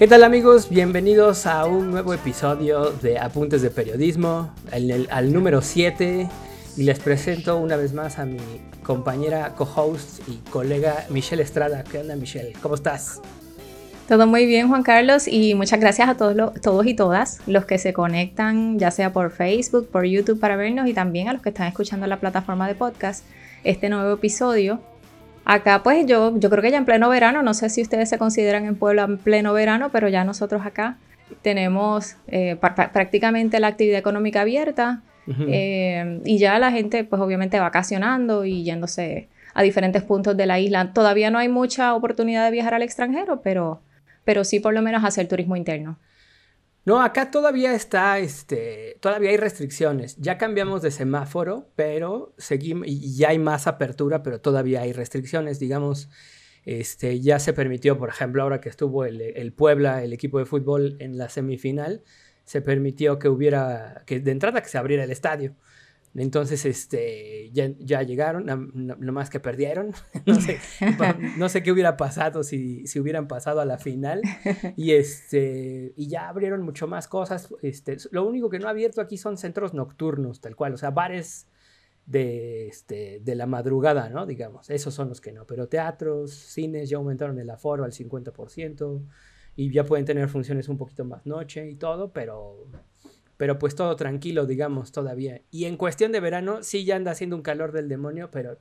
¿Qué tal amigos? Bienvenidos a un nuevo episodio de Apuntes de Periodismo, al número 7. Y les presento una vez más a mi compañera, co-host y colega Michelle Estrada. ¿Qué onda Michelle? ¿Cómo estás? Todo muy bien, Juan Carlos, y muchas gracias a todos, todos y todas los que se conectan, ya sea por Facebook, por YouTube para vernos, y también a los que están escuchando la plataforma de podcast, este nuevo episodio Acá pues yo, yo creo que ya en pleno verano, no sé si ustedes se consideran en Puebla en pleno verano, pero ya nosotros acá tenemos eh, prácticamente la actividad económica abierta eh, y ya la gente pues obviamente vacacionando y yéndose a diferentes puntos de la isla. Todavía no hay mucha oportunidad de viajar al extranjero, pero, pero sí por lo menos hacer turismo interno. No, acá todavía está, este, todavía hay restricciones. Ya cambiamos de semáforo, pero seguimos, y ya hay más apertura, pero todavía hay restricciones. Digamos, este, ya se permitió, por ejemplo, ahora que estuvo el, el Puebla, el equipo de fútbol en la semifinal, se permitió que hubiera, que de entrada que se abriera el estadio. Entonces, este, ya, ya llegaron, nomás que perdieron. no, sé, no sé qué hubiera pasado si, si, hubieran pasado a la final. Y, este, y ya abrieron mucho más cosas. Este, lo único que no ha abierto aquí son centros nocturnos, tal cual. O sea, bares de, este, de la madrugada, ¿no? Digamos, esos son los que no. Pero teatros, cines ya aumentaron el aforo al 50%. Y ya pueden tener funciones un poquito más noche y todo, pero pero pues todo tranquilo, digamos, todavía. Y en cuestión de verano, sí ya anda haciendo un calor del demonio, pero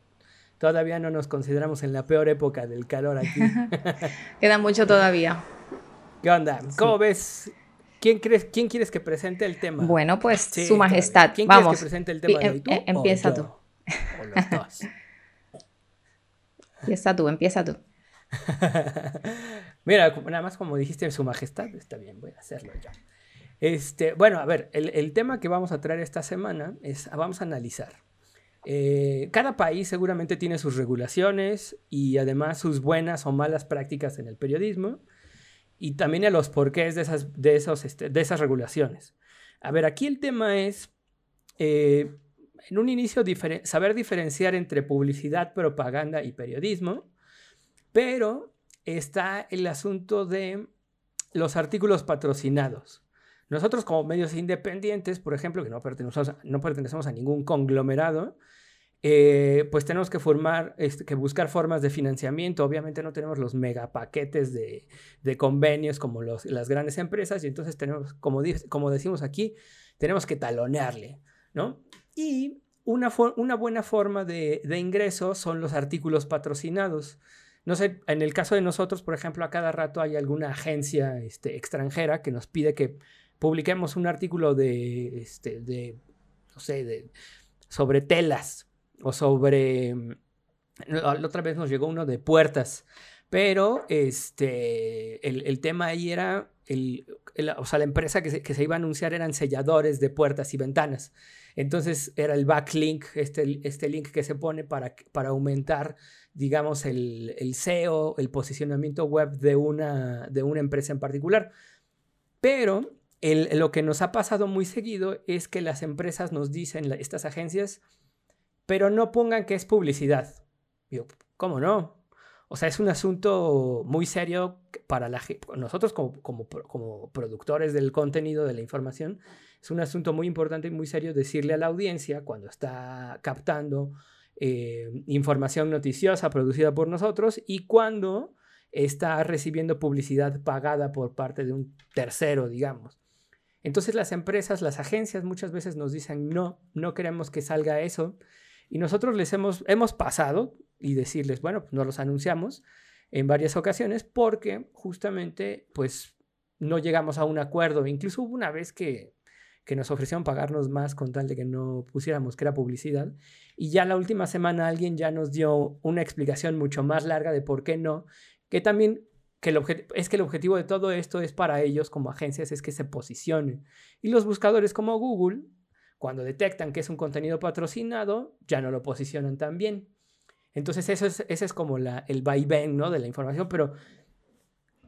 todavía no nos consideramos en la peor época del calor aquí. Queda mucho todavía. ¿Qué onda? ¿Cómo ves? ¿Quién, crees, ¿Quién quieres que presente el tema? Bueno, pues su majestad. ¿Quién Vamos. quieres que presente el tema? Em, eh, empieza tú. O los dos. empieza tú, empieza tú. Mira, nada más como dijiste su majestad, está bien, voy a hacerlo yo. Este, bueno, a ver, el, tema que vamos a traer esta semana es, vamos a analizar. Eh, cada país seguramente tiene sus regulaciones y además sus buenas o malas prácticas en el periodismo y también a los porqués de esas, de esos, este, de esas regulaciones. A ver, aquí el tema es, eh, en un inicio, saber diferenciar entre publicidad, propaganda y periodismo, pero está el asunto de los artículos patrocinados. Nosotros como medios independientes, por ejemplo, que no pertenecemos a, ningún conglomerado, eh, pues tenemos que, formar, este, buscar formas de financiamiento. Obviamente no tenemos los megapaquetes de, de convenios como las grandes empresas y entonces tenemos, como, decimos aquí, tenemos que talonearle, ¿no? Y una, una buena forma de, de ingreso son los artículos patrocinados. No sé, en el caso de nosotros, por ejemplo, a cada rato hay alguna agencia este, extranjera que nos pide que publiquemos un artículo de, este, de no sé, de, sobre telas o sobre... Mm, la otra vez nos llegó uno de puertas, pero este, el, tema ahí era, el, o sea, la empresa que se, que se, iba a anunciar eran selladores de puertas y ventanas. Entonces era el backlink, este, este link que se pone para, para aumentar, digamos, el, el SEO, el posicionamiento web de una, de una empresa en particular. Pero lo que nos ha pasado muy seguido es que las empresas nos dicen, estas agencias, pero no pongan que es publicidad. Digo, ¿cómo no? O sea, es un asunto muy serio para la, nosotros como, productores del contenido, de la información. Es un asunto muy importante y muy serio decirle a la audiencia cuando está captando eh, información noticiosa producida por nosotros y cuando está recibiendo publicidad pagada por parte de un tercero, digamos. Entonces las empresas, las agencias muchas veces nos dicen, no, no queremos que salga eso. Y nosotros les hemos, pasado y decirles, bueno, pues no los anunciamos en varias ocasiones porque justamente pues no llegamos a un acuerdo. Incluso hubo una vez que, que nos ofrecieron pagarnos más con tal de que no pusiéramos que era publicidad. Y ya la última semana alguien ya nos dio una explicación mucho más larga de por qué no, que también que el es que el objetivo de todo esto es para ellos como agencias es que se posicionen. Y los buscadores como Google, cuando detectan que es un contenido patrocinado, ya no lo posicionan tan bien. Entonces eso es, ese es como la, el vaivén ¿no? de la información, pero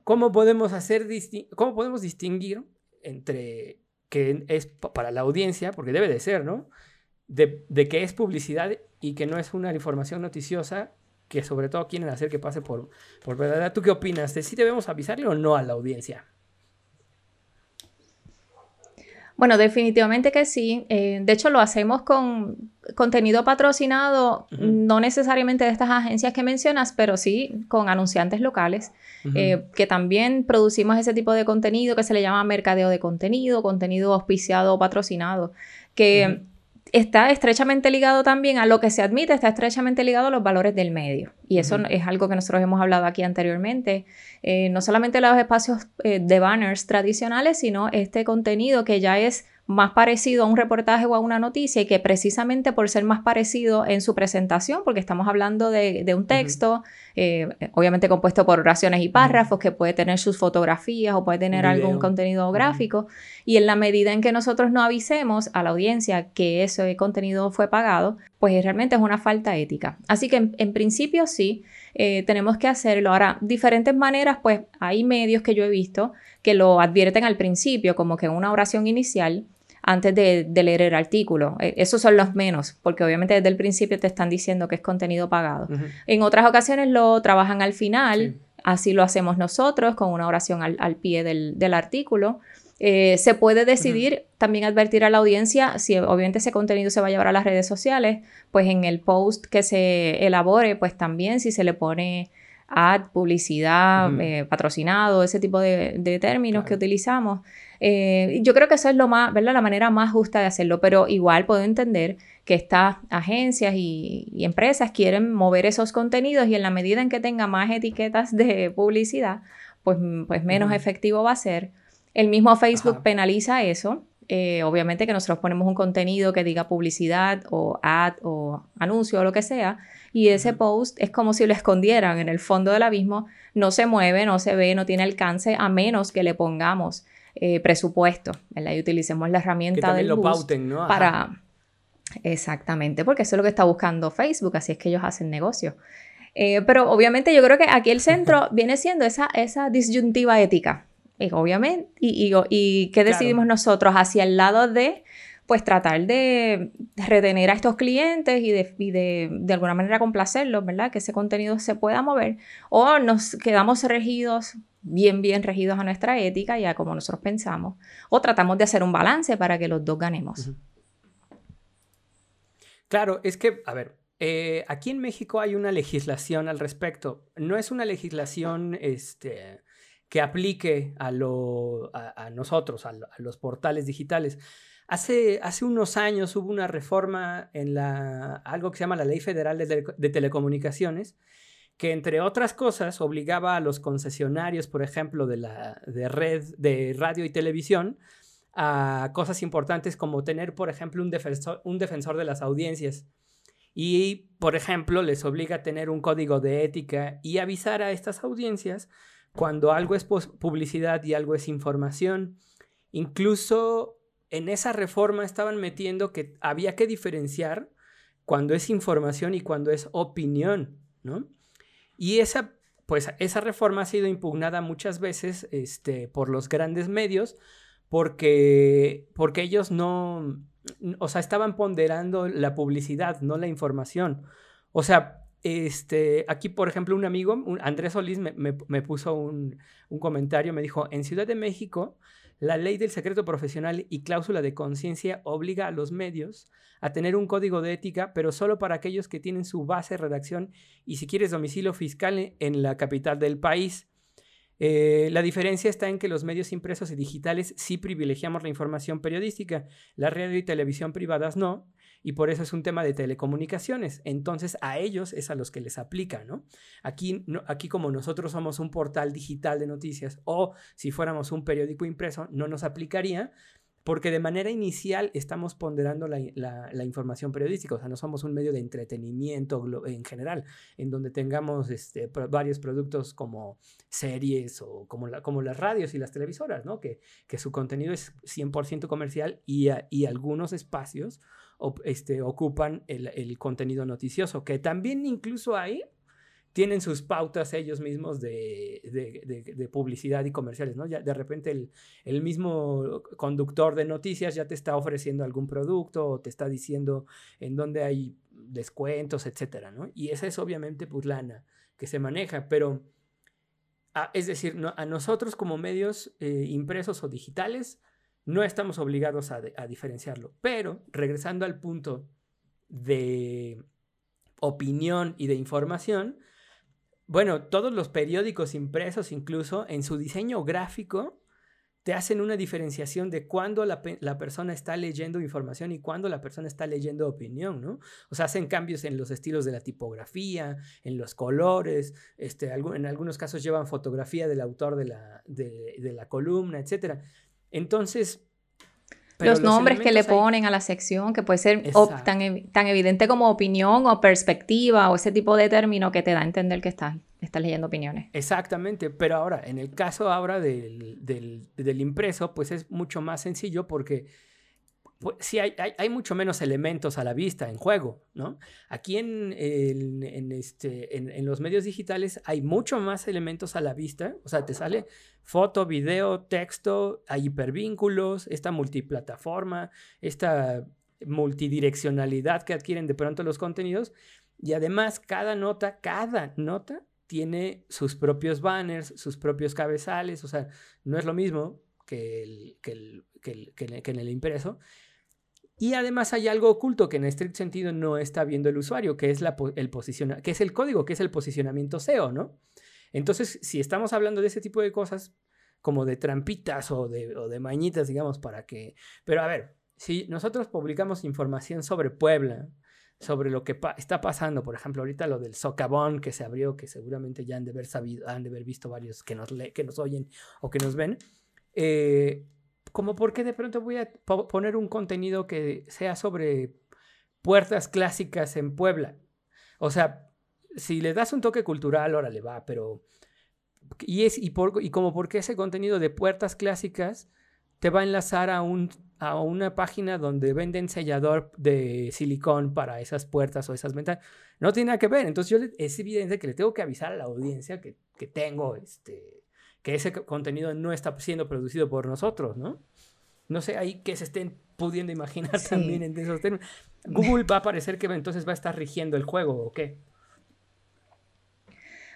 ¿cómo podemos, hacer ¿cómo podemos distinguir entre que es para la audiencia, porque debe de ser, ¿no? De, de que es publicidad y que no es una información noticiosa que sobre todo quieren hacer que pase por, por ¿Tú qué opinas? ¿De si debemos avisarle o no a la audiencia? Bueno, definitivamente que sí. Eh, de hecho, lo hacemos con contenido patrocinado, no necesariamente de estas agencias que mencionas, pero sí con anunciantes locales, eh, que también producimos ese tipo de contenido que se le llama mercadeo de contenido, contenido auspiciado o patrocinado, que está estrechamente ligado también a lo que se admite, está estrechamente ligado a los valores del medio. Y eso es algo que nosotros hemos hablado aquí anteriormente. Eh, no solamente los espacios eh, de banners tradicionales, sino este contenido que ya es más parecido a un reportaje o a una noticia y que precisamente por ser más parecido en su presentación, porque estamos hablando de, un texto, eh, obviamente compuesto por oraciones y párrafos, que puede tener sus fotografías o puede tener algún contenido gráfico, y en la medida en que nosotros no avisemos a la audiencia que ese contenido fue pagado, pues realmente es una falta ética. Así que en, principio sí, eh, tenemos que hacerlo. Ahora, diferentes maneras, pues hay medios que yo he visto que lo advierten al principio, como que una oración inicial, antes de, leer el artículo. E, esos son los menos, porque obviamente desde el principio te están diciendo que es contenido pagado. En otras ocasiones lo trabajan al final, así lo hacemos nosotros, con una oración al, pie del, artículo. Eh, se puede decidir también advertir a la audiencia si obviamente ese contenido se va a llevar a las redes sociales, pues en el post que se elabore, pues también si se le pone ad, publicidad, eh, patrocinado, ese tipo de, términos que utilizamos. Eh, yo creo que eso es lo más, ¿verdad? La manera más justa de hacerlo, pero igual puedo entender que estas agencias y, empresas quieren mover esos contenidos y en la medida en que tenga más etiquetas de publicidad, pues, pues menos efectivo va a ser. El mismo Facebook penaliza eso. Eh, obviamente que nosotros ponemos un contenido que diga publicidad o ad o anuncio o lo que sea, y ese post es como si lo escondieran en el fondo del abismo, no se mueve, no se ve, no tiene alcance, a menos que le pongamos eh, presupuesto, ¿verdad? Y utilicemos la herramienta del lo pauten, ¿no? para... Exactamente, porque eso es lo que está buscando Facebook, así es que ellos hacen negocio. Eh, pero obviamente yo creo que aquí el centro viene siendo esa, esa disyuntiva ética. Y obviamente, y, y, ¿qué decidimos nosotros? Hacia el lado de pues tratar de retener a estos clientes y de, de, de, alguna manera complacerlos, ¿verdad? Que ese contenido se pueda mover. O nos quedamos regidos, bien, bien regidos a nuestra ética y a como nosotros pensamos. O tratamos de hacer un balance para que los dos ganemos. Claro, es que, a ver, eh, aquí en México hay una legislación al respecto. No es una legislación este, que aplique a, nosotros, a, los portales digitales Hace, unos años hubo una reforma en la, algo que se llama la Ley Federal de, Telecomunicaciones, que entre otras cosas obligaba a los concesionarios, por ejemplo, de la de red de radio y televisión, a cosas importantes como tener, por ejemplo, un defensor de las audiencias. Y, por ejemplo, les obliga a tener un código de ética y avisar a estas audiencias cuando algo es publicidad y algo es información. Incluso en esa reforma estaban metiendo que había que diferenciar cuando es información y cuando es opinión, ¿no? Y esa, pues, esa reforma ha sido impugnada muchas veces este, por los grandes medios porque, porque ellos no, o sea, estaban ponderando la publicidad, no la información. O sea, este, aquí, por ejemplo, un amigo, Andrés Solís, me, puso un, un, comentario, me dijo, en Ciudad de México la ley del secreto profesional y cláusula de conciencia obliga a los medios a tener un código de ética, pero solo para aquellos que tienen su base, redacción y si quieres domicilio fiscal en la capital del país. Eh, la diferencia está en que los medios impresos y digitales sí privilegiamos la información periodística, la radio y televisión privadas no, y por eso es un tema de telecomunicaciones. Entonces a ellos es a los que les aplica, ¿no? Aquí, aquí como nosotros somos un portal digital de noticias o si fuéramos un periódico impreso, no nos aplicaría porque de manera inicial estamos ponderando la, información periodística, o sea, no somos un medio de entretenimiento en general, en donde tengamos este, varios productos como series o como, como las radios y las televisoras, ¿no? Que, que su contenido es 100% comercial y, y algunos espacios este, ocupan el, contenido noticioso, que también incluso ahí tienen sus pautas ellos mismos de, publicidad y comerciales, ¿no? Ya de repente el, mismo conductor de noticias ya te está ofreciendo algún producto o te está diciendo en dónde hay descuentos, etcétera, ¿no? Y esa es obviamente pues que se maneja, pero es decir, a nosotros como medios eh, impresos o digitales no estamos obligados a, diferenciarlo. Pero, regresando al punto de opinión y de información, bueno, todos los periódicos impresos incluso en su diseño gráfico te hacen una diferenciación de cuándo la, persona está leyendo información y cuándo la persona está leyendo opinión, ¿no? O sea, hacen cambios en los estilos de la tipografía, en los colores, este, en algunos casos llevan fotografía del autor de la, de la columna, etc. Entonces, los, nombres que le ponen a la sección, que puede ser tan, tan, evidente como opinión o perspectiva o ese tipo de término que te da a entender que estás, estás leyendo opiniones. Exactamente, pero ahora, en el caso ahora del, del, del impreso, pues es mucho más sencillo porque pues, sí hay, hay, mucho menos elementos a la vista en juego, ¿no? Aquí en, en, este, en, los medios digitales hay mucho más elementos a la vista, o sea, te sale foto, video, texto, hay hipervínculos, esta multiplataforma, esta multidireccionalidad que adquieren de pronto los contenidos, y además cada nota, cada nota tiene sus propios banners, sus propios cabezales, o sea, no es lo mismo que, que, que, que en el impreso. Y además hay algo oculto que en estricto sentido no está viendo el usuario, que es, el que es el código, que es el posicionamiento SEO, ¿no? Entonces, si estamos hablando de ese tipo de cosas, como de trampitas o de, o mañitas, digamos, para que... Pero a ver, si nosotros publicamos información sobre Puebla, sobre lo que está pasando, por ejemplo, ahorita lo del socavón que se abrió, que seguramente ya han de haber sabido, han de haber visto varios que nos, que nos oyen o que nos ven, eh, como por qué de pronto voy a poner un contenido que sea sobre puertas clásicas en Puebla. O sea, si le das un toque cultural, ahora le va, pero... Y, es, y, por, y como porque ese contenido de puertas clásicas te va a enlazar a, un, a una página donde venden sellador de silicón para esas puertas o esas ventanas. No tiene nada que ver. Entonces yo es evidente que le tengo que avisar a la audiencia que, que tengo este, que ese contenido no está siendo producido por nosotros, ¿no? No sé ahí que se estén pudiendo imaginar también en esos términos. Google va a parecer que entonces va a estar rigiendo el juego o qué.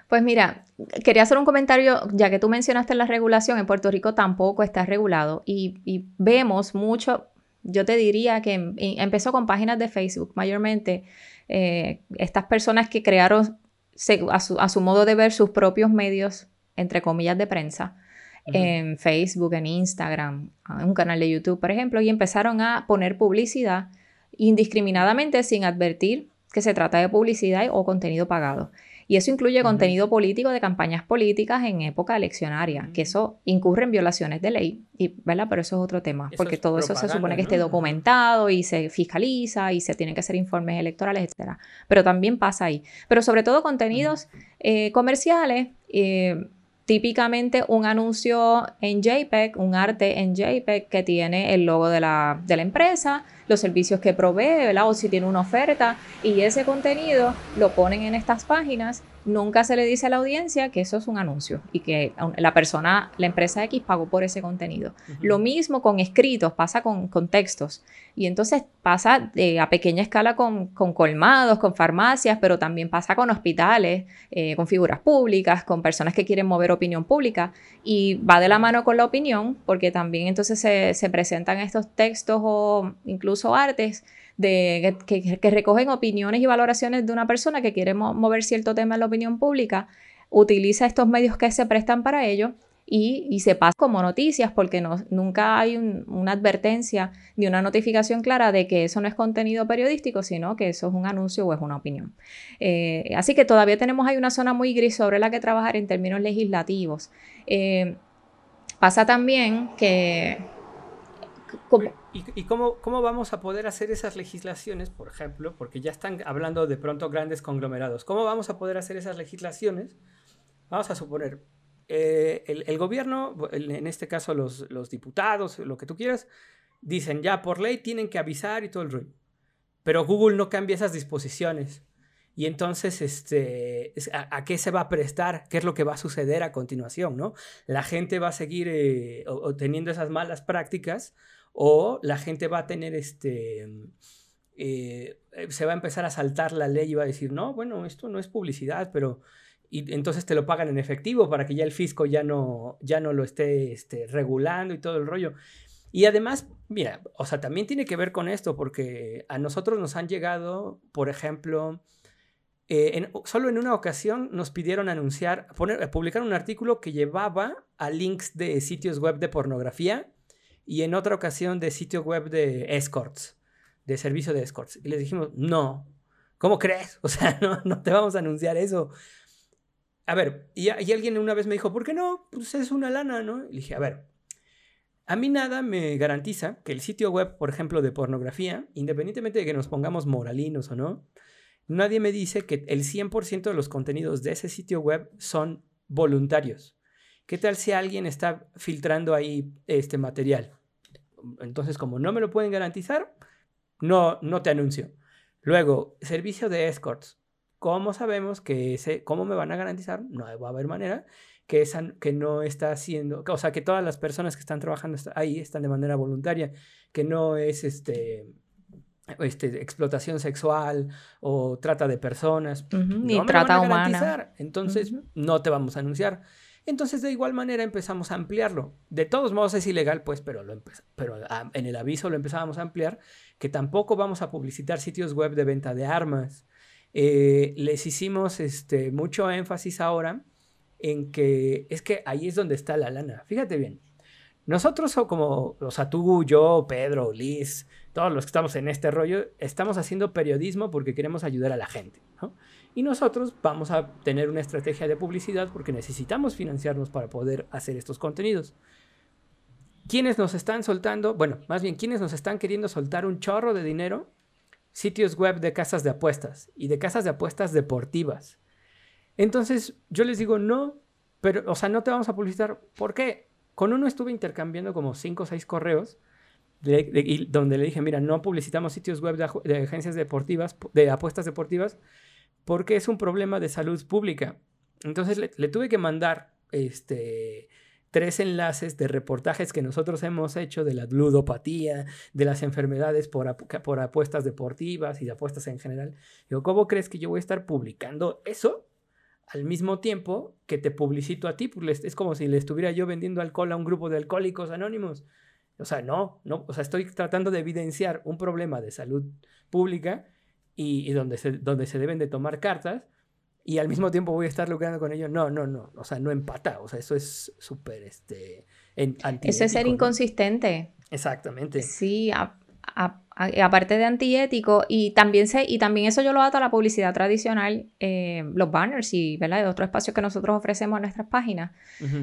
Pues mira, quería hacer un comentario, ya que tú mencionaste la regulación, en Puerto Rico tampoco está regulado y, vemos mucho, yo te diría que em, empezó con páginas de Facebook, mayormente eh, estas personas que crearon a su modo de ver sus propios medios entre comillas, de prensa en Facebook, en Instagram, en un canal de YouTube, por ejemplo, y empezaron a poner publicidad indiscriminadamente sin advertir que se trata de publicidad o contenido pagado. Y eso incluye contenido político de campañas políticas en época eleccionaria, que eso incurre en violaciones de ley, y, ¿verdad? Pero eso es otro tema, porque todo eso se supone que esté documentado y se fiscaliza y se tienen que hacer informes electorales, etc. Pero también pasa ahí. Pero sobre todo contenidos eh, comerciales. Eh, típicamente un anuncio en JPEG, un arte en JPEG que tiene el logo de la, de la empresa, los servicios que provee, ¿verdad? O si tiene una oferta y ese contenido lo ponen en estas páginas nunca se le dice a la audiencia que eso es un anuncio y que la persona, la empresa X pagó por ese contenido. Lo mismo con escritos, pasa con, con textos. Y entonces pasa a pequeña escala con, con, colmados, con farmacias, pero también pasa con hospitales, eh, con figuras públicas, con personas que quieren mover opinión pública. Y va de la mano con la opinión, porque también entonces se, se presentan estos textos o incluso artes de, que, recogen opiniones y valoraciones de una persona que quiere mover cierto tema en la opinión pública, utiliza estos medios que se prestan para ello y, se pasa como noticias porque no, nunca hay una advertencia ni una notificación clara de que eso no es contenido periodístico, sino que eso es un anuncio o es una opinión. Eh, así que todavía tenemos ahí una zona muy gris sobre la que trabajar en términos legislativos. Eh, pasa también que ¿Y, cómo, cómo, vamos a poder hacer esas legislaciones, por ejemplo? Porque ya están hablando de pronto grandes conglomerados. ¿Cómo vamos a poder hacer esas legislaciones? Vamos a suponer, eh, el, gobierno, en este caso los, los, diputados, lo que tú quieras, dicen ya por ley tienen que avisar y todo el rollo. Pero Google no cambia esas disposiciones. Y entonces, este, ¿a, qué se va a prestar? ¿Qué es lo que va a suceder a continuación? ¿no? La gente va a seguir eh, teniendo esas malas prácticas o la gente va a tener este... Eh, se va a empezar a saltar la ley y va a decir, no, bueno, esto no es publicidad, pero... Y entonces te lo pagan en efectivo para que ya el fisco ya no, ya no lo esté este, regulando y todo el rollo. Y además, mira, o sea, también tiene que ver con esto, porque a nosotros nos han llegado, por ejemplo, eh, solo en una ocasión nos pidieron anunciar, poner, publicar un artículo que llevaba a links de sitios web de pornografía y en otra ocasión de sitio web de escorts, de servicio de escorts. Y les dijimos, no, ¿cómo crees? O sea, no, no te vamos a anunciar eso. A ver, y, y, alguien una vez me dijo, ¿por qué no? Pues es una lana, ¿no? Y dije, a ver, a mí nada me garantiza que el sitio web, por ejemplo, de pornografía, independientemente de que nos pongamos moralinos o no, nadie me dice que el 100% de los contenidos de ese sitio web son voluntarios. ¿Qué tal si alguien está filtrando ahí este material? Entonces, como no me lo pueden garantizar, no, no te anuncio. Luego, servicio de escorts. ¿Cómo sabemos que ese, cómo me van a garantizar? No va a haber manera que, esa, que no está haciendo, o sea, que todas las personas que están trabajando ahí están de manera voluntaria, que no es este, este, explotación sexual o trata de personas. Ni trata humana. Entonces, no te vamos a anunciar. Entonces, de igual manera empezamos a ampliarlo. De todos modos es ilegal, pues, pero, lo pero ah, en el aviso lo empezábamos a ampliar, que tampoco vamos a publicitar sitios web de venta de armas. Eh, les hicimos este, mucho énfasis ahora en que es que ahí es donde está la lana. Fíjate bien, nosotros como, o sea, tú, yo, Pedro, Liz, todos los que estamos en este rollo, estamos haciendo periodismo porque queremos ayudar a la gente, ¿no? Y nosotros vamos a tener una estrategia de publicidad porque necesitamos financiarnos para poder hacer estos contenidos. ¿Quiénes nos están soltando? Bueno, más bien, ¿quiénes nos están queriendo soltar un chorro de dinero? Sitios web de casas de apuestas y de casas de apuestas deportivas. Entonces, yo les digo, no, pero, o sea, no te vamos a publicitar. ¿Por qué? Con uno estuve intercambiando como cinco o seis correos donde le dije, mira, no publicitamos sitios web de, agencias deportivas, de apuestas deportivas, porque es un problema de salud pública. Entonces le, tuve que mandar este, tres enlaces de reportajes que nosotros hemos hecho de la ludopatía, de las enfermedades por, apuestas deportivas y de apuestas en general. Digo, ¿cómo crees que yo voy a estar publicando eso al mismo tiempo que te publicito a ti, pues es como si le estuviera yo vendiendo alcohol a un grupo de alcohólicos anónimos. O sea, no, no, o sea, estoy tratando de evidenciar un problema de salud pública y, donde, se, donde se deben de tomar cartas y al mismo tiempo voy a estar lucrando con ello. No, no, no, o sea, no empata, o sea, eso es súper, este, Eso es ser inconsistente. Exactamente. Sí, aparte de antiético, y también, se, y también eso yo lo ato a la publicidad tradicional, eh, los banners y ¿verdad? otros espacios que nosotros ofrecemos en nuestras páginas.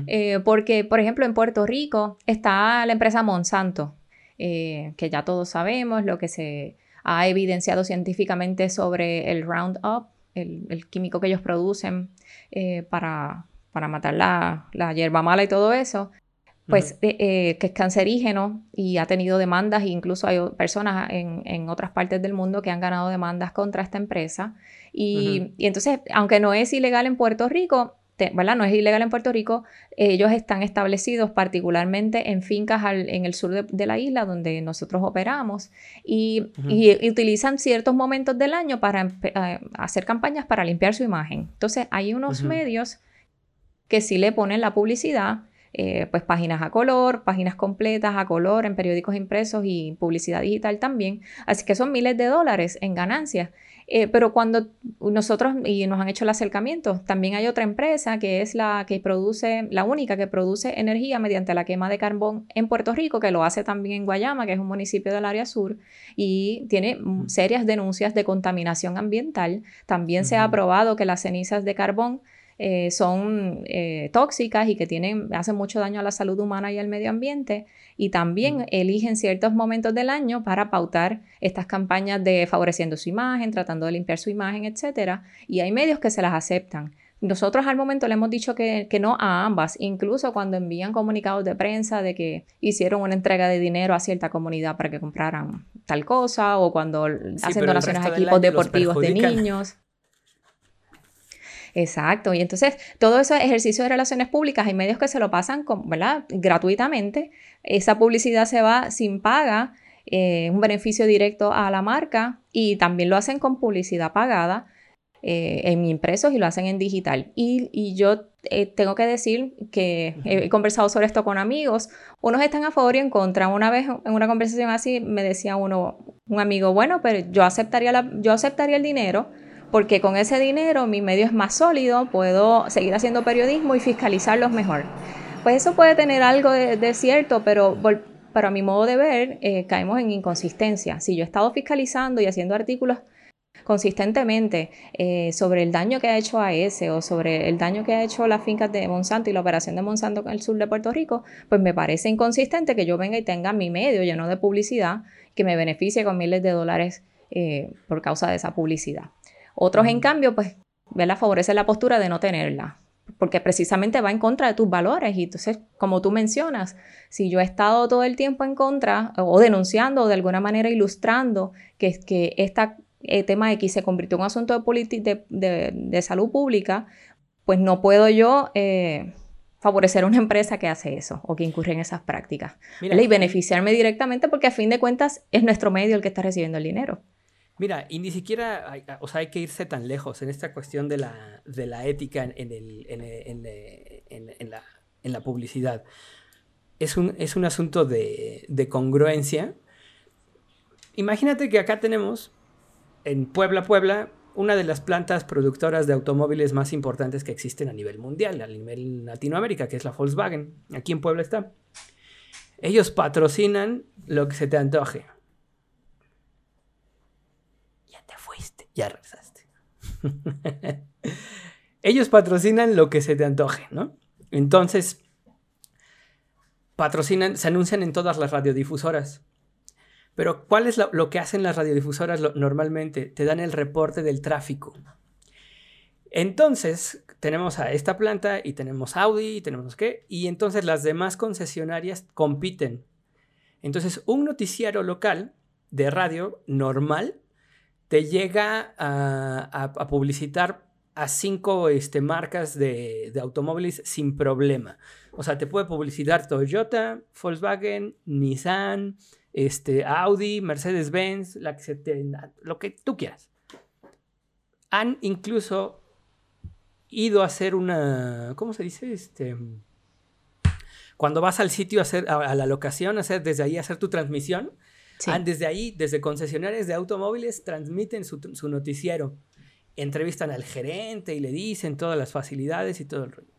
Eh, porque, por ejemplo, en Puerto Rico está la empresa Monsanto, eh, que ya todos sabemos lo que se ha evidenciado científicamente sobre el Roundup, el, el químico que ellos producen para, para matar la, la hierba mala y todo eso pues eh, eh, que es cancerígeno y ha tenido demandas, e incluso hay personas en, otras partes del mundo que han ganado demandas contra esta empresa. Y, entonces, aunque no es ilegal en Puerto Rico, ¿verdad? No es ilegal en Puerto Rico, ellos están establecidos particularmente en fincas en el sur de, la isla donde nosotros operamos y, utilizan ciertos momentos del año para eh, hacer campañas para limpiar su imagen. Entonces, hay unos medios que sí le ponen la publicidad eh, pues páginas a color, páginas completas a color en periódicos impresos y publicidad digital también. Así que son miles de dólares en ganancias. Eh, pero cuando nosotros, y nos han hecho el acercamiento, también hay otra empresa que es la que produce, la única que produce energía mediante la quema de carbón en Puerto Rico, que lo hace también en Guayama, que es un municipio del área sur, y tiene serias denuncias de contaminación ambiental. También se ha probado que las cenizas de carbón eh, son eh, tóxicas y que tienen, hacen mucho daño a la salud humana y al medio ambiente. Y también eligen ciertos momentos del año para pautar estas campañas de favoreciendo su imagen, tratando de limpiar su imagen, etc. Y hay medios que se las aceptan. Nosotros al momento le hemos dicho que, no a ambas, incluso cuando envían comunicados de prensa de que hicieron una entrega de dinero a cierta comunidad para que compraran tal cosa, o cuando hacen donaciones a equipos deportivos de niños. Exacto, y entonces todo ese ejercicio de relaciones públicas hay medios que se lo pasan con, ¿verdad? gratuitamente. Esa publicidad se va sin paga, eh, un beneficio directo a la marca y también lo hacen con publicidad pagada. eh, en impresos y lo hacen en digital. Y, yo eh, tengo que decir que he conversado sobre esto con amigos. Unos están a favor y en contra. Una vez en una conversación así me decía uno, un amigo, bueno, pero yo aceptaría, la, yo aceptaría el dinero porque con ese dinero mi medio es más sólido, puedo seguir haciendo periodismo y fiscalizarlos mejor. Pues eso puede tener algo de, cierto, pero para mi modo de ver, eh, caemos en inconsistencia. Si yo he estado fiscalizando y haciendo artículos consistentemente eh, sobre el daño que ha hecho a ese o sobre el daño que ha hecho las fincas de Monsanto y la operación de Monsanto en el sur de Puerto Rico, pues me parece inconsistente que yo venga y tenga mi medio lleno de publicidad que me beneficie con miles de dólares eh, por causa de esa publicidad. Otros, en cambio, pues, ¿verdad? favorecen la postura de no tenerla, porque precisamente va en contra de tus valores. Y entonces, como tú mencionas, si yo he estado todo el tiempo en contra o denunciando o de alguna manera ilustrando que, que este tema X se convirtió en un asunto de, de, salud pública, pues no puedo yo eh, favorecer a una empresa que hace eso o que incurre en esas prácticas. y beneficiarme directamente porque a fin de cuentas es nuestro medio el que está recibiendo el dinero. Mira, y ni siquiera, hay, o sea, hay que irse tan lejos en esta cuestión de la, de la ética en, el, en, en, la, en, la, publicidad. Es un, es un asunto de, de congruencia. Imagínate que acá tenemos, en Puebla, Puebla, una de las plantas productoras de automóviles más importantes que existen a nivel mundial, a nivel Latinoamérica, que es la Volkswagen. Aquí en Puebla está. Ellos patrocinan lo que se te antoje. Ya regresaste. Ellos patrocinan lo que se te antoje, ¿no? Entonces, patrocinan, se anuncian en todas las radiodifusoras. Pero, ¿cuál es lo, que hacen las radiodifusoras normalmente? Te dan el reporte del tráfico. Entonces, tenemos a esta planta y tenemos Audi y tenemos qué, y entonces las demás concesionarias compiten. Entonces, un noticiario local de radio normal te llega a, publicitar a cinco este, marcas de, automóviles sin problema. O sea, te puede publicitar Toyota, Volkswagen, Nissan, este, Audi, Mercedes-Benz, lo que tú quieras. Han incluso ido a hacer una, ¿cómo se dice? Este, cuando vas al sitio a, hacer, a, la locación, hacer, desde ahí hacer tu transmisión, desde ahí, desde concesionarios de automóviles, transmiten su, noticiero. Entrevistan al gerente y le dicen todas las facilidades y todo el rollo.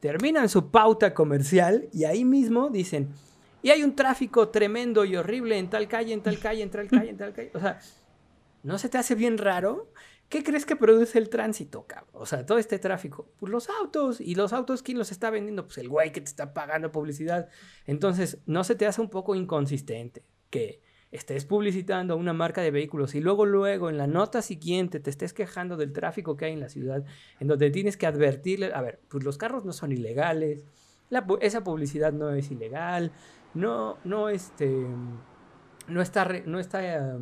Terminan su pauta comercial y ahí mismo dicen, y hay un tráfico tremendo y horrible en tal calle, en tal calle, en tal calle, en tal calle. O sea, ¿no se te hace bien raro? ¿Qué crees que produce el tránsito, cabrón? O sea, todo este tráfico. Pues los autos. ¿Y los autos quién los está vendiendo? Pues el güey que te está pagando publicidad. Entonces, ¿no se te hace un poco inconsistente que estés publicitando una marca de vehículos y luego, luego, en la nota siguiente te estés quejando del tráfico que hay en la ciudad, en donde tienes que advertirle, a ver, pues los carros no son ilegales, esa publicidad no es ilegal, no, no, este, no está, no está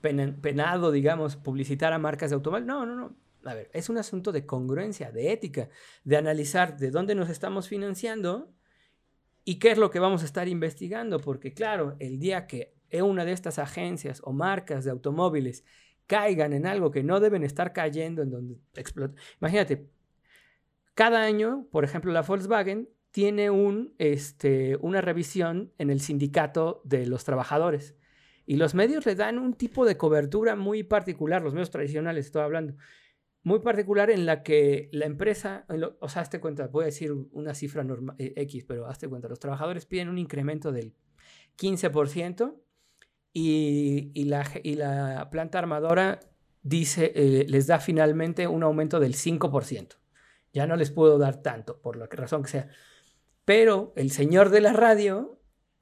penado, digamos, publicitar a marcas de automóvil. No, no, no. A ver, es un asunto de congruencia, de ética, de analizar de dónde nos estamos financiando y qué es lo que vamos a estar investigando, porque claro, el día que una de estas agencias o marcas de automóviles caigan en algo que no deben estar cayendo, en donde explota. Imagínate, cada año, por ejemplo, la Volkswagen tiene un, este, una revisión en el sindicato de los trabajadores. Y los medios le dan un tipo de cobertura muy particular, los medios tradicionales estoy hablando, muy particular en la que la empresa, o sea, hazte cuenta, voy a decir una cifra normal, eh, X, pero hazte cuenta, los trabajadores piden un incremento del 15% y, la, planta armadora dice, eh, les da finalmente un aumento del 5%. Ya no les puedo dar tanto, por la razón que sea. Pero el señor de la radio,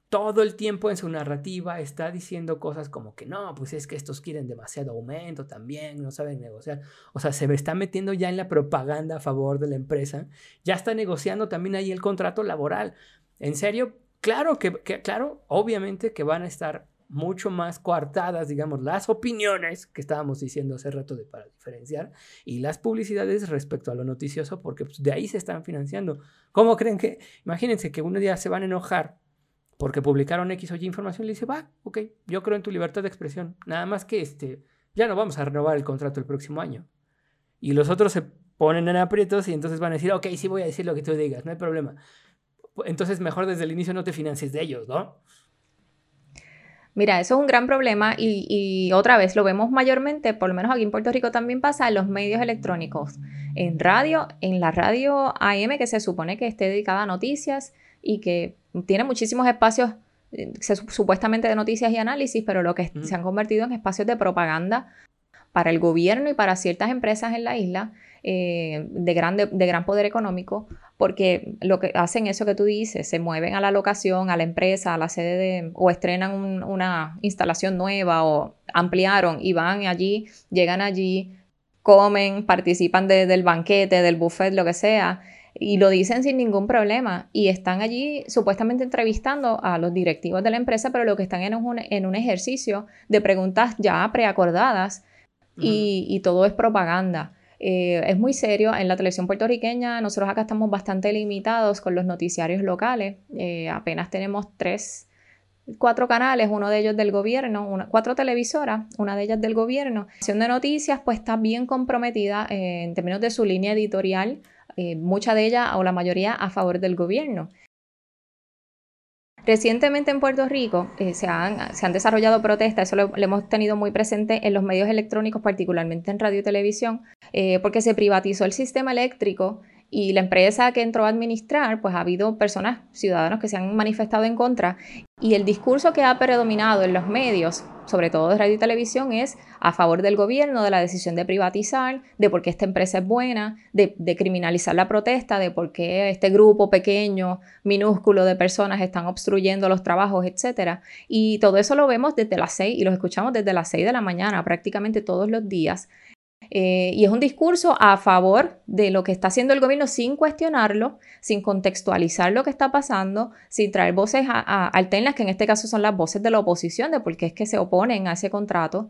todo el tiempo en su narrativa, está diciendo cosas como que no, pues es que estos quieren demasiado aumento también, no saben negociar. O sea, se está metiendo ya en la propaganda a favor de la empresa. Ya está negociando también ahí el contrato laboral. En serio, claro que claro, obviamente que van a estar mucho más coartadas, digamos, las opiniones que estábamos diciendo hace rato de para diferenciar y las publicidades respecto a lo noticioso, porque pues, de ahí se están financiando. ¿Cómo creen que? Imagínense que un día se van a enojar porque publicaron X o Y información le dice, va, ok, yo creo en tu libertad de expresión, nada más que este, ya no vamos a renovar el contrato el próximo año. y los otros se ponen en aprietos y entonces van a decir, ok, sí voy a decir lo que tú digas, no hay problema. Entonces mejor desde el inicio no te financies de ellos, ¿no? Mira, eso es un gran problema y, otra vez lo vemos mayormente, por lo menos aquí en Puerto Rico también pasa en los medios electrónicos, en radio, en la radio AM que se supone que esté dedicada a noticias y que tiene muchísimos espacios eh, supuestamente de noticias y análisis, pero lo que se han convertido en espacios de propaganda para el gobierno y para ciertas empresas en la isla eh, de, gran, de, gran poder económico, porque lo que hacen eso que tú dices, se mueven a la locación, a la empresa, a la sede de, o estrenan una instalación nueva o ampliaron y van allí, llegan allí, comen, participan del banquete, del buffet, lo que sea, y lo dicen sin ningún problema. Y están allí supuestamente entrevistando a los directivos de la empresa, pero lo que están en un, en un ejercicio de preguntas ya preacordadas y, todo es propaganda. Eh, es muy serio. En la televisión puertorriqueña, nosotros acá estamos bastante limitados con los noticiarios locales. Eh, apenas tenemos tres, cuatro canales, uno de ellos del gobierno, cuatro televisoras, una de ellas del gobierno. La sección de noticias, pues está bien comprometida eh, en términos de su línea editorial, mucha de ella o la mayoría a favor del gobierno. Recientemente en Puerto Rico eh, se, han, desarrollado protestas, eso lo, hemos tenido muy presente en los medios electrónicos, particularmente en radio y televisión, eh, porque se privatizó el sistema eléctrico y la empresa que entró a administrar, pues ha habido personas, ciudadanos que se han manifestado en contra y el discurso que ha predominado en los medios, sobre todo de radio y televisión, es a favor del gobierno, de la decisión de privatizar, de por qué esta empresa es buena, de, criminalizar la protesta, de por qué este grupo pequeño, minúsculo de personas están obstruyendo los trabajos, etc. Y todo eso lo vemos desde las seis y lo escuchamos desde las seis de la mañana, prácticamente todos los días. Eh, y es un discurso a favor de lo que está haciendo el gobierno sin cuestionarlo, sin contextualizar lo que está pasando, sin traer voces alternas, que en este caso son las voces de la oposición, de por qué es que se oponen a ese contrato.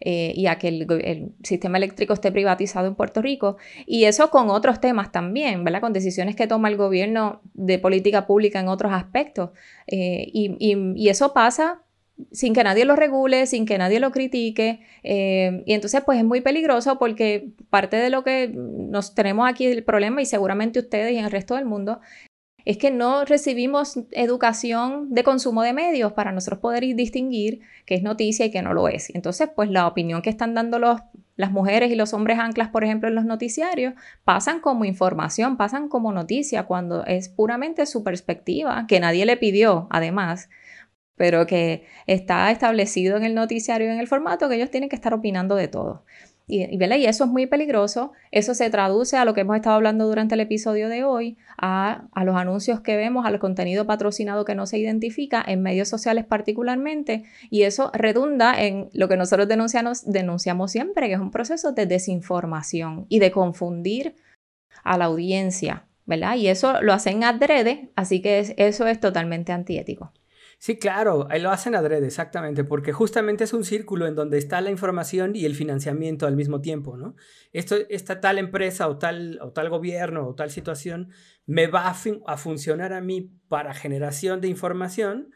Eh, y a que el, sistema eléctrico esté privatizado en Puerto Rico. Y eso con otros temas también, ¿verdad? Con decisiones que toma el gobierno de política pública en otros aspectos. Eh, y, eso pasa sin que nadie lo regule, sin que nadie lo critique. Eh, y entonces, pues es muy peligroso porque parte de lo que nos tenemos aquí el problema, y seguramente ustedes y el resto del mundo, es que no recibimos educación de consumo de medios para nosotros poder distinguir qué es noticia y qué no lo es. Entonces, pues la opinión que están dando las mujeres y los hombres anclas, por ejemplo, en los noticiarios, pasan como información, pasan como noticia, cuando es puramente su perspectiva, que nadie le pidió, además pero que está establecido en el noticiario, en el formato, que ellos tienen que estar opinando de todo. Y, y, eso es muy peligroso. Eso se traduce a lo que hemos estado hablando durante el episodio de hoy, a, a, los anuncios que vemos, al contenido patrocinado que no se identifica en medios sociales particularmente. Y eso redunda en lo que nosotros denunciamos, denunciamos siempre, que es un proceso de desinformación y de confundir a la audiencia, ¿verdad? Y eso lo hacen adrede, así que eso es totalmente antiético. Sí, claro, lo hacen adrede, exactamente, porque justamente es un círculo en donde está la información y el financiamiento al mismo tiempo, ¿no? Esto, esta tal empresa o tal, o tal gobierno o tal situación me va a, a funcionar a mí para generación de información,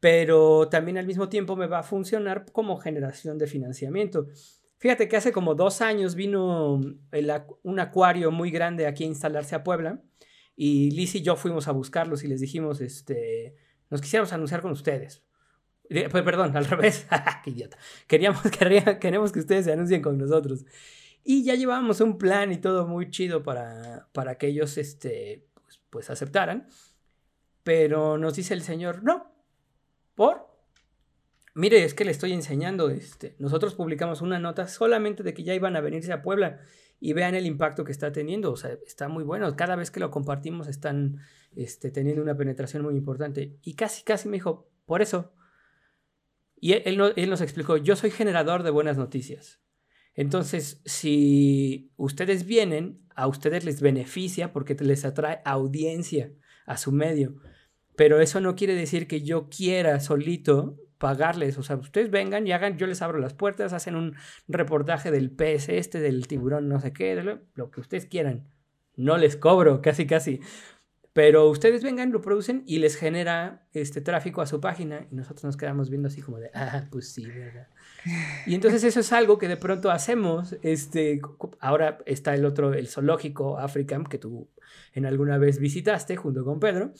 pero también al mismo tiempo me va a funcionar como generación de financiamiento. Fíjate que hace como dos años vino un acuario muy grande aquí a instalarse a Puebla y Liz y yo fuimos a buscarlos y les dijimos, este, nos quisiéramos anunciar con ustedes. Pues, perdón, al revés. Qué idiota. Queríamos, queremos que ustedes se anuncien con nosotros. Y ya llevábamos un plan y todo muy chido para, para que ellos este, pues, pues aceptaran. Pero nos dice el señor, no. ¿Por? Mire, es que le estoy enseñando. Este, nosotros publicamos una nota solamente de que ya iban a venirse a Puebla y vean el impacto que está teniendo. O sea, está muy bueno. Cada vez que lo compartimos están este, teniendo una penetración muy importante. Y casi, casi me dijo, por eso. Y él, él, nos explicó, yo soy generador de buenas noticias. Entonces, si ustedes vienen, a ustedes les beneficia porque les atrae audiencia a su medio. Pero eso no quiere decir que yo quiera solito pagarles, o sea, ustedes vengan y hagan, yo les abro las puertas, hacen un reportaje del pez este, del tiburón, no sé qué, lo, que ustedes quieran. No les cobro, casi, casi. Pero ustedes vengan, lo producen y les genera este tráfico a su página y nosotros nos quedamos viendo así como de, ah, pues sí, ¿verdad? Y entonces eso es algo que de pronto hacemos. Este, ahora está el otro, el zoológico African, que tú en alguna vez visitaste junto con Pedro.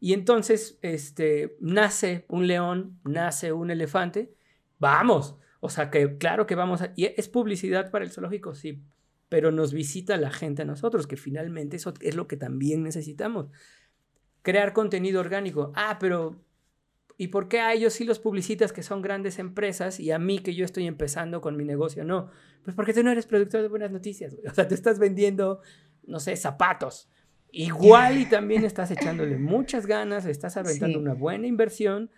Y entonces este, nace un león, nace un elefante. Vamos. O sea que claro que vamos. ¿Y es publicidad para el zoológico? Sí pero nos visita la gente a nosotros, que finalmente eso es lo que también necesitamos. Crear contenido orgánico. Ah, pero ¿y por qué a ellos sí los publicitas que son grandes empresas y a mí que yo estoy empezando con mi negocio no? Pues porque tú no eres productor de buenas noticias. O sea, te estás vendiendo, no sé, zapatos. Igual y también estás echándole muchas ganas, estás aventando una buena inversión,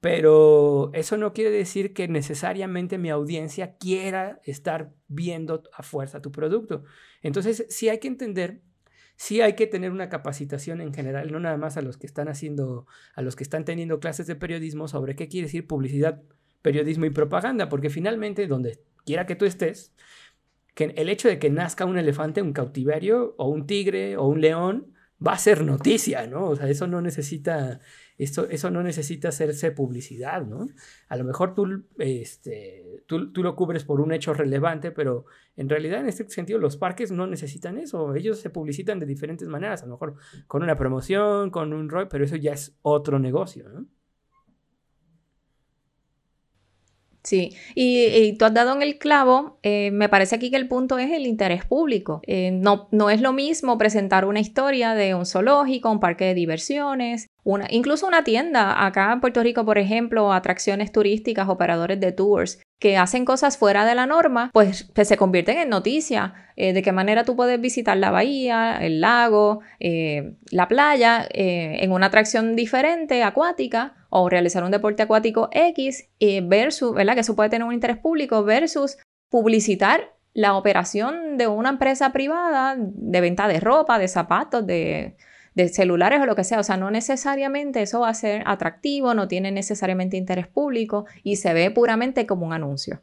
pero eso no quiere decir que necesariamente mi audiencia quiera estar viendo a fuerza tu producto. Entonces, sí hay que entender, sí hay que tener una capacitación en general, no nada más a los que están haciendo, a los que están teniendo clases de periodismo sobre qué quiere decir publicidad, periodismo y propaganda, porque finalmente, donde quiera que tú estés, que el hecho de que nazca un elefante, un cautiverio, o un tigre, o un león, va a ser noticia, ¿no? O sea, eso no necesita esto, eso no necesita hacerse publicidad, ¿no? A lo mejor tú, este, tú, tú, lo cubres por un hecho relevante, pero en realidad en este sentido los parques no necesitan eso. Ellos se publicitan de diferentes maneras, a lo mejor con una promoción, con un rol, pero eso ya es otro negocio, ¿no? Sí, y, tú has dado en el clavo, eh, me parece aquí que el punto es el interés público. Eh, no, no es lo mismo presentar una historia de un zoológico, un parque de diversiones, incluso una tienda. Acá en Puerto Rico, por ejemplo, atracciones turísticas, operadores de tours que hacen cosas fuera de la norma, pues, pues se convierten en noticia. Eh, de qué manera tú puedes visitar la bahía, el lago, la playa, en una atracción diferente, acuática o realizar un deporte acuático X versus, ¿verdad? Que eso puede tener un interés público versus publicitar la operación de una empresa privada de venta de ropa, de zapatos, de, de celulares o lo que sea. O sea, no necesariamente eso va a ser atractivo, no tiene necesariamente interés público y se ve puramente como un anuncio.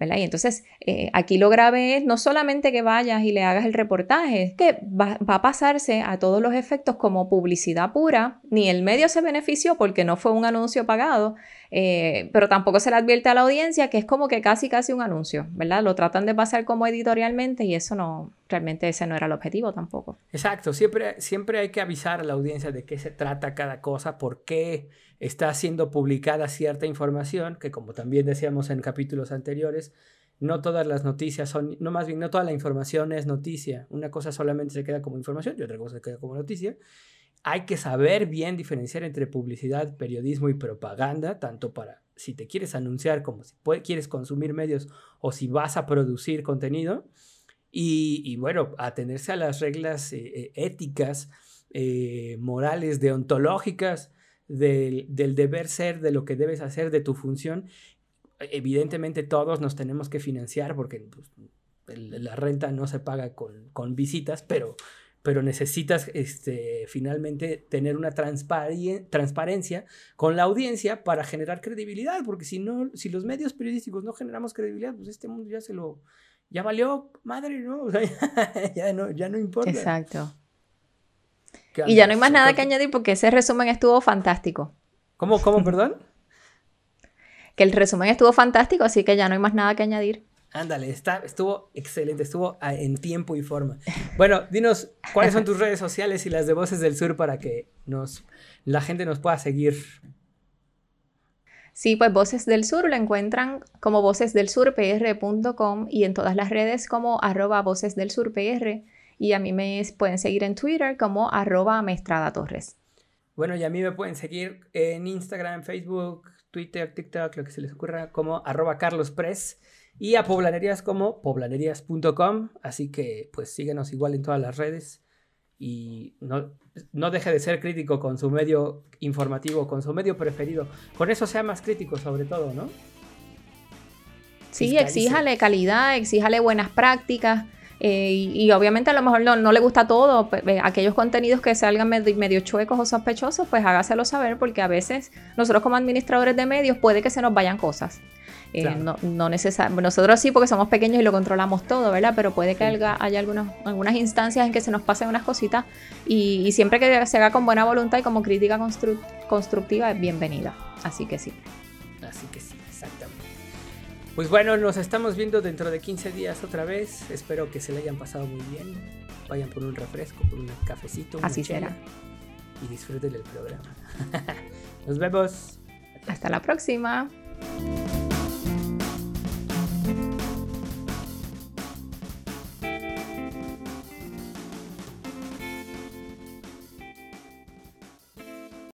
Y entonces eh, aquí lo grave es no solamente que vayas y le hagas el reportaje, que va, a pasarse a todos los efectos como publicidad pura, ni el medio se benefició porque no fue un anuncio pagado, eh, pero tampoco se le advierte a la audiencia que es como que casi casi un anuncio, ¿verdad? Lo tratan de pasar como editorialmente y eso no, realmente ese no era el objetivo tampoco. Exacto, siempre, siempre hay que avisar a la audiencia de qué se trata cada cosa, por qué está siendo publicada cierta información, que como también decíamos en capítulos anteriores, no todas las noticias son, no más bien, no toda la información es noticia. Una cosa solamente se queda como información y otra cosa se queda como noticia. Hay que saber bien diferenciar entre publicidad, periodismo y propaganda, tanto para si te quieres anunciar como si quieres consumir medios o si vas a producir contenido. Y, bueno, atenerse a las reglas eh, eh, éticas, eh, morales, deontológicas del, deber ser, de lo que debes hacer, de tu función. Evidentemente todos nos tenemos que financiar porque pues, la renta no se paga con, visitas, pero, pero necesitas este, finalmente tener una transparencia con la audiencia para generar credibilidad, porque si no, si los medios periodísticos no generamos credibilidad, pues este mundo ya se lo, ya valió madre, ¿no? ya, ¿no? ya no importa. Exacto. Y ya no hay más nada que añadir porque ese resumen estuvo fantástico. ¿Cómo, cómo, perdón? que el resumen estuvo fantástico, así que ya no hay más nada que añadir. Ándale, está, estuvo excelente, estuvo en tiempo y forma. Bueno, dinos cuáles son tus redes sociales y las de Voces del Sur para que nos, la gente nos pueda seguir. Sí, pues Voces del Sur lo encuentran como vocesdelsurpr.com y en todas las redes como arroba Voces del Sur PR y a mí me pueden seguir en Twitter como arroba Mestrada Torres. Bueno, y a mí me pueden seguir en Instagram, Facebook, Twitter, TikTok, lo que se les ocurra, como arroba Carlos Press. Y a poblanerías como poblanerías.com. Así que pues síguenos igual en todas las redes. Y no, no deje de ser crítico con su medio informativo, con su medio preferido. Con eso sea más crítico sobre todo, ¿no? Sí, exíjale calidad, exíjale buenas prácticas. Eh, y, obviamente a lo mejor no, le gusta todo, aquellos contenidos que salgan medio, chuecos o sospechosos, pues hágaselo saber porque a veces nosotros como administradores de medios puede que se nos vayan cosas. Eh, no, no nosotros sí, porque somos pequeños y lo controlamos todo, ¿verdad? Pero puede que haya, algunas, algunas instancias en que se nos pasen unas cositas y, siempre que se haga con buena voluntad y como crítica constructiva es bienvenida. Así que sí. Así que sí. Pues bueno, nos estamos viendo dentro de 15 días otra vez. Espero que se le hayan pasado muy bien. Vayan por un refresco, por un cafecito. Así será. Y disfruten del programa. nos vemos. Hasta la próxima.